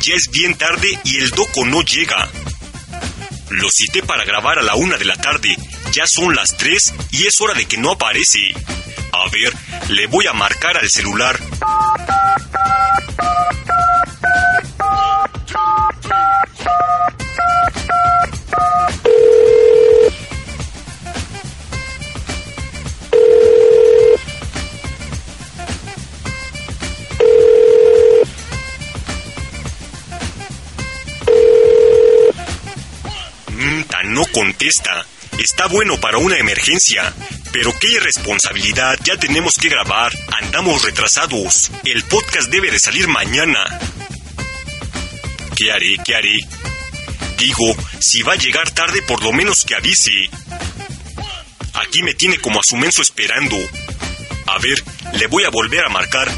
Ya es bien tarde y el doco no llega. Lo cité para grabar a la una de la tarde. Ya son las tres y es hora de que no aparece. A ver, le voy a marcar al celular. Bueno para una emergencia. Pero qué irresponsabilidad, ya tenemos que grabar. Andamos retrasados. El podcast debe de salir mañana. ¿Qué haré? ¿Qué haré? Digo, si va a llegar tarde, por lo menos que avise. Aquí me tiene como a su menso esperando. A ver, le voy a volver a marcar.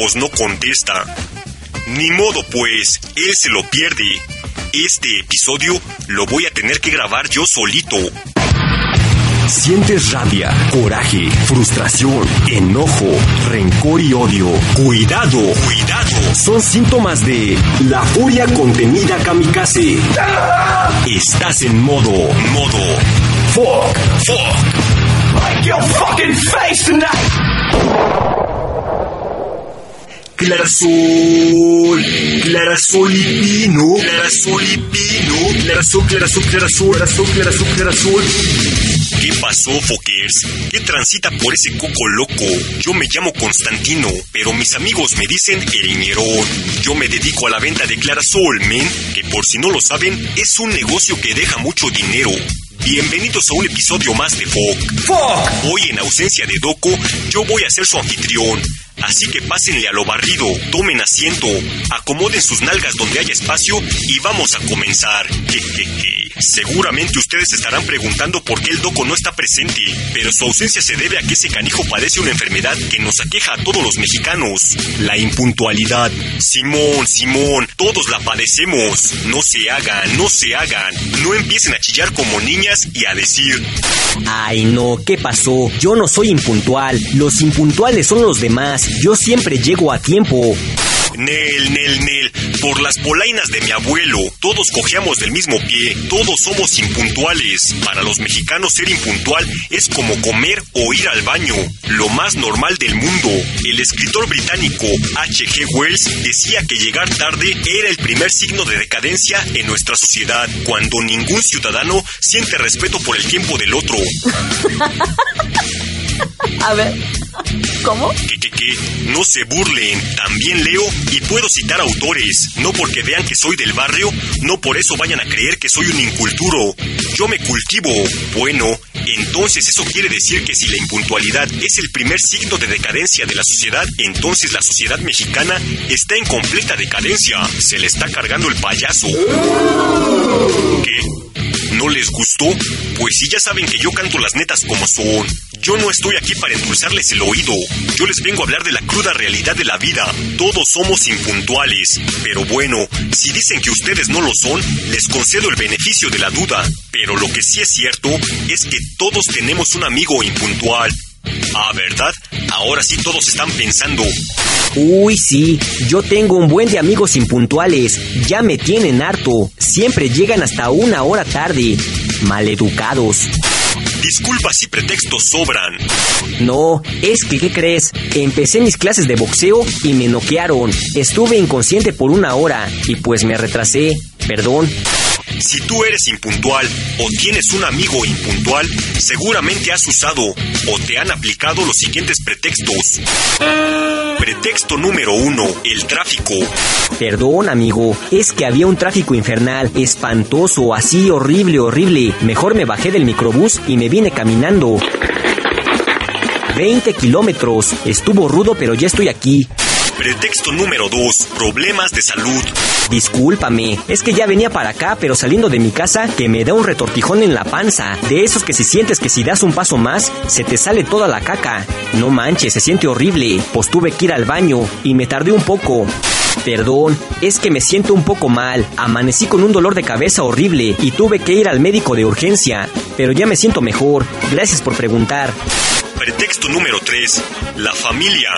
Pues no contesta. Ni modo, pues, él se lo pierde. Este episodio lo voy a tener que grabar yo solito. ¿Sientes rabia, coraje, frustración, enojo, rencor y odio? Cuidado, cuidado. Son síntomas de la furia contenida kamikaze. Estás en modo, Modo. fuck. Fuck. Like your fucking face tonight. Clarasol. Clarasol y pino. Clarasol y pino. Clarasol, clarasol, clarasol, clarasol, clarasol, clarasol. ¿Qué pasó, Fokers? ¿Qué transita por ese coco loco? Yo me llamo Constantino, pero mis amigos me dicen el ñerón. Yo me dedico a la venta de Clarasol, men, que por si no lo saben, es un negocio que deja mucho dinero. Bienvenidos a un episodio más de Fok. Hoy en ausencia de Doco, yo voy a ser su anfitrión. Así que pásenle a lo barrido, tomen asiento, acomoden sus nalgas donde haya espacio y vamos a comenzar. Jejeje. Seguramente ustedes estarán preguntando por qué el Doco no está presente, pero su ausencia se debe a que ese canijo padece una enfermedad que nos aqueja a todos los mexicanos, la impuntualidad. Simón, Simón, todos la padecemos. No se hagan, no se hagan. No empiecen a chillar como niñas y a decir, Ay, no, ¿qué pasó? Yo no soy impuntual. Los impuntuales son los demás. Yo siempre llego a tiempo. Nel, Nel, Nel, por las polainas de mi abuelo, todos cojeamos del mismo pie, todos somos impuntuales. Para los mexicanos ser impuntual es como comer o ir al baño, lo más normal del mundo. El escritor británico H.G. Wells decía que llegar tarde era el primer signo de decadencia en nuestra sociedad, cuando ningún ciudadano siente respeto por el tiempo del otro. A ver, ¿cómo? Que, que, que, no se burlen, también leo y puedo citar autores. No porque vean que soy del barrio, no por eso vayan a creer que soy un inculturo. Yo me cultivo. Bueno, entonces eso quiere decir que si la impuntualidad es el primer signo de decadencia de la sociedad, entonces la sociedad mexicana está en completa decadencia. Se le está cargando el payaso. ¿Qué? ¿No les gustó? Pues si ya saben que yo canto las netas como son. Yo no estoy aquí para endulzarles el oído. Yo les vengo a hablar de la cruda realidad de la vida. Todos somos impuntuales. Pero bueno, si dicen que ustedes no lo son, les concedo el beneficio de la duda. Pero lo que sí es cierto es que todos tenemos un amigo impuntual. Ah, ¿verdad? Ahora sí todos están pensando. Uy, sí, yo tengo un buen de amigos impuntuales. Ya me tienen harto. Siempre llegan hasta una hora tarde. Maleducados. Disculpas y pretextos sobran. No, es que, ¿qué crees? Empecé mis clases de boxeo y me noquearon. Estuve inconsciente por una hora y pues me retrasé. Perdón. Si tú eres impuntual o tienes un amigo impuntual, seguramente has usado o te han aplicado los siguientes pretextos. Pretexto número uno, el tráfico. Perdón, amigo, es que había un tráfico infernal, espantoso, así horrible, horrible. Mejor me bajé del microbús y me vine caminando. 20 kilómetros. Estuvo rudo, pero ya estoy aquí. Pretexto número 2. Problemas de salud. Discúlpame, es que ya venía para acá, pero saliendo de mi casa que me da un retortijón en la panza. De esos que si sientes que si das un paso más, se te sale toda la caca. No manches, se siente horrible. Pues tuve que ir al baño y me tardé un poco. Perdón, es que me siento un poco mal. Amanecí con un dolor de cabeza horrible y tuve que ir al médico de urgencia. Pero ya me siento mejor. Gracias por preguntar. Pretexto número 3. La familia.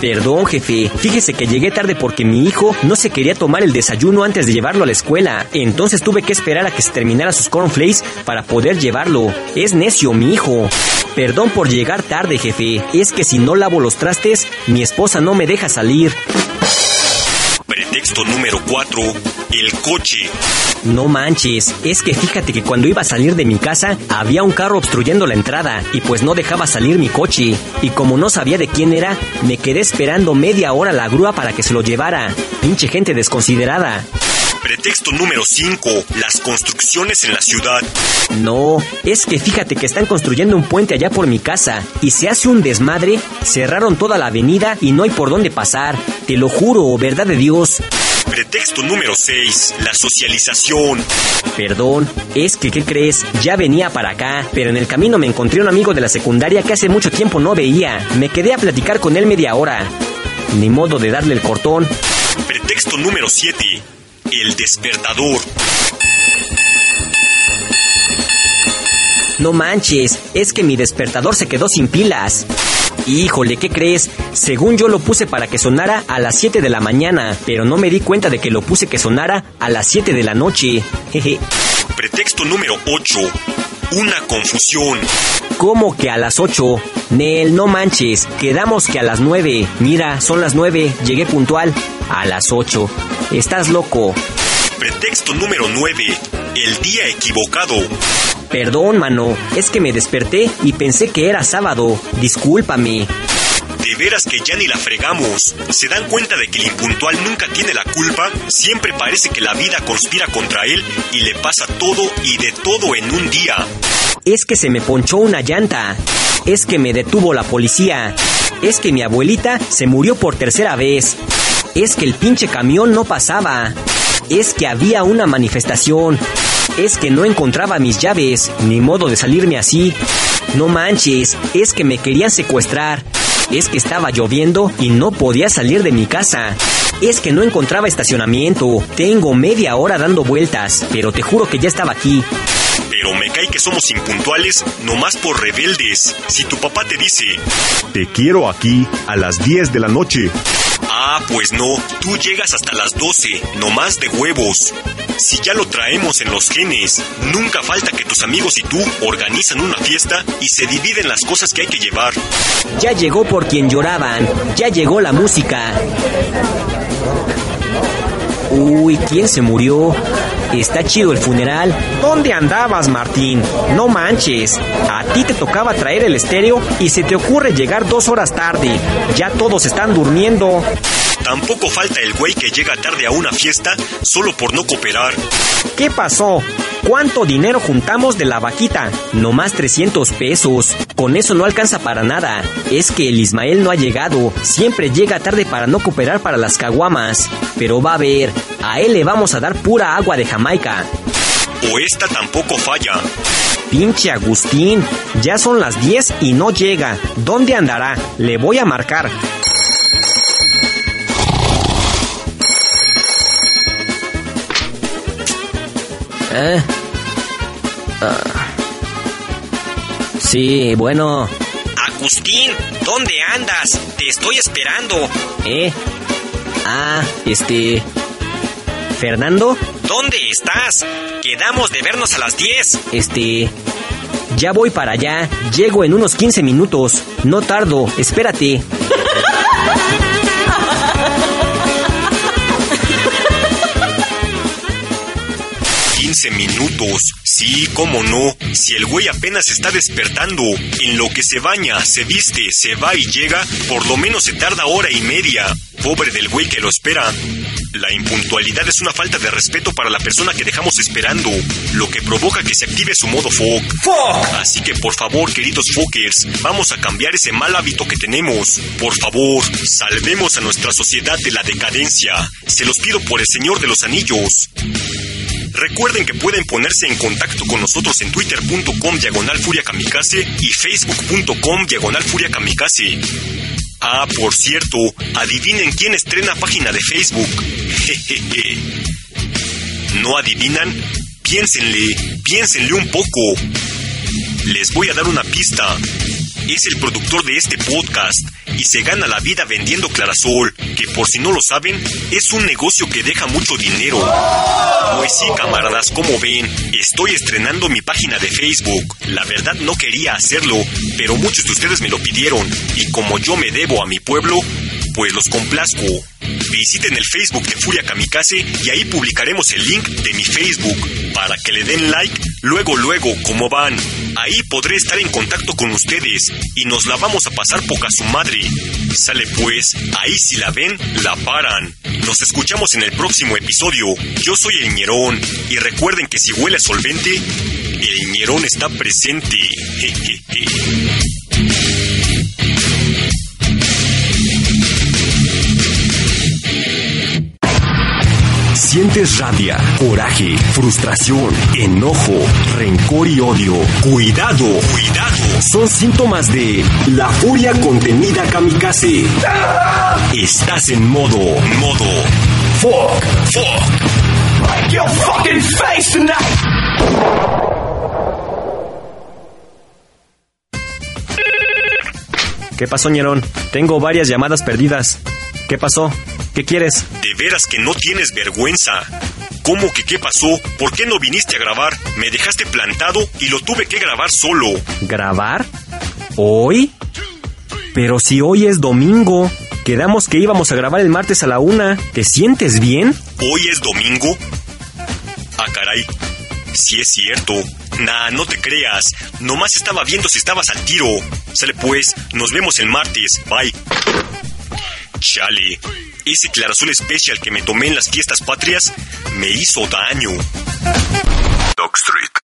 Perdón, jefe. Fíjese que llegué tarde porque mi hijo no se quería tomar el desayuno antes de llevarlo a la escuela. Entonces tuve que esperar a que se terminara sus cornflakes para poder llevarlo. Es necio, mi hijo. Perdón por llegar tarde, jefe. Es que si no lavo los trastes, mi esposa no me deja salir. Pretexto número 4. El coche. No manches, es que fíjate que cuando iba a salir de mi casa había un carro obstruyendo la entrada y pues no dejaba salir mi coche. Y como no sabía de quién era, me quedé esperando media hora la grúa para que se lo llevara. Pinche gente desconsiderada. Pretexto número 5. Las construcciones en la ciudad. No, es que fíjate que están construyendo un puente allá por mi casa y se hace un desmadre, cerraron toda la avenida y no hay por dónde pasar. Te lo juro, verdad de Dios. Pretexto número 6. La socialización. Perdón, es que, ¿qué crees? Ya venía para acá, pero en el camino me encontré un amigo de la secundaria que hace mucho tiempo no veía. Me quedé a platicar con él media hora. Ni modo de darle el cortón. Pretexto número 7. El despertador. No manches, es que mi despertador se quedó sin pilas. Híjole, ¿qué crees? Según yo lo puse para que sonara a las 7 de la mañana, pero no me di cuenta de que lo puse que sonara a las 7 de la noche. Jeje. Pretexto número 8. Una confusión. ¿Cómo que a las 8? Nel, no manches, quedamos que a las 9. Mira, son las 9, llegué puntual. A las 8. Estás loco. Pretexto número 9. El día equivocado. Perdón, mano, es que me desperté y pensé que era sábado. Discúlpame. De veras que ya ni la fregamos. ¿Se dan cuenta de que el impuntual nunca tiene la culpa? Siempre parece que la vida conspira contra él y le pasa todo y de todo en un día. Es que se me ponchó una llanta. Es que me detuvo la policía. Es que mi abuelita se murió por tercera vez. Es que el pinche camión no pasaba. Es que había una manifestación. Es que no encontraba mis llaves, ni modo de salirme así. No manches, es que me querían secuestrar. Es que estaba lloviendo y no podía salir de mi casa. Es que no encontraba estacionamiento. Tengo media hora dando vueltas, pero te juro que ya estaba aquí. Pero me cae que somos impuntuales nomás por rebeldes. Si tu papá te dice, Te quiero aquí a las 10 de la noche. Ah, pues no, tú llegas hasta las 12, nomás de huevos. Si ya lo traemos en los genes, nunca falta que tus amigos y tú organizan una fiesta y se dividen las cosas que hay que llevar. Ya llegó por quien lloraban. Ya llegó la música. Uy, ¿quién se murió? Está chido el funeral. ¿Dónde andabas, Martín? No manches. A ti te tocaba traer el estéreo y se te ocurre llegar dos horas tarde. Ya todos están durmiendo. Tampoco falta el güey que llega tarde a una fiesta solo por no cooperar. ¿Qué pasó? ¿Cuánto dinero juntamos de la vaquita? Nomás 300 pesos. Con eso no alcanza para nada. Es que el Ismael no ha llegado. Siempre llega tarde para no cooperar para las caguamas. Pero va a ver, a él le vamos a dar pura agua de Jamaica. O esta tampoco falla. Pinche Agustín, ya son las 10 y no llega. ¿Dónde andará? Le voy a marcar. Eh. Ah. Sí, bueno. Agustín, ¿dónde andas? Te estoy esperando. ¿Eh? Ah, este... ¿Fernando? ¿Dónde estás? Quedamos de vernos a las 10. Este... Ya voy para allá. Llego en unos 15 minutos. No tardo. Espérate. 15 minutos. Sí, cómo no. Si el güey apenas está despertando, en lo que se baña, se viste, se va y llega, por lo menos se tarda hora y media. Pobre del güey que lo espera. La impuntualidad es una falta de respeto para la persona que dejamos esperando, lo que provoca que se active su modo fog. Así que por favor, queridos Fokers, vamos a cambiar ese mal hábito que tenemos. Por favor, salvemos a nuestra sociedad de la decadencia. Se los pido por el Señor de los Anillos. Recuerden que pueden ponerse en contacto con nosotros en twitter.com diagonal furia kamikaze y facebook.com diagonal furia kamikaze. Ah, por cierto, adivinen quién estrena página de Facebook. Jejeje. ¿No adivinan? Piénsenle, piénsenle un poco. Les voy a dar una pista. Es el productor de este podcast y se gana la vida vendiendo clarasol, que por si no lo saben, es un negocio que deja mucho dinero. Pues sí, camaradas, como ven, estoy estrenando mi página de Facebook. La verdad no quería hacerlo, pero muchos de ustedes me lo pidieron, y como yo me debo a mi pueblo, pues los complazco. Visiten el Facebook de Furia Kamikaze y ahí publicaremos el link de mi Facebook para que le den like luego luego como van. Ahí podré estar en contacto con ustedes y nos la vamos a pasar poca su madre. Sale pues, ahí si la ven, la paran. Nos escuchamos en el próximo episodio. Yo soy el ñerón y recuerden que si huele a solvente, el ñerón está presente. Sientes rabia, coraje, frustración, enojo, rencor y odio. Cuidado, cuidado. Son síntomas de la furia contenida kamikaze. Estás en modo, modo. Fuck, fuck. Break your fucking face tonight. ¿Qué pasó, ñerón? Tengo varias llamadas perdidas. ¿Qué pasó? ¿Qué quieres? De veras que no tienes vergüenza. ¿Cómo que qué pasó? ¿Por qué no viniste a grabar? Me dejaste plantado y lo tuve que grabar solo. ¿Grabar? ¿Hoy? Pero si hoy es domingo. Quedamos que íbamos a grabar el martes a la una. ¿Te sientes bien? ¿Hoy es domingo? Ah, caray. Si es cierto. Nah, no te creas. Nomás estaba viendo si estabas al tiro. Sale pues, nos vemos el martes. Bye. Chale, ese clarazol especial que me tomé en las fiestas patrias me hizo daño. Dog Street.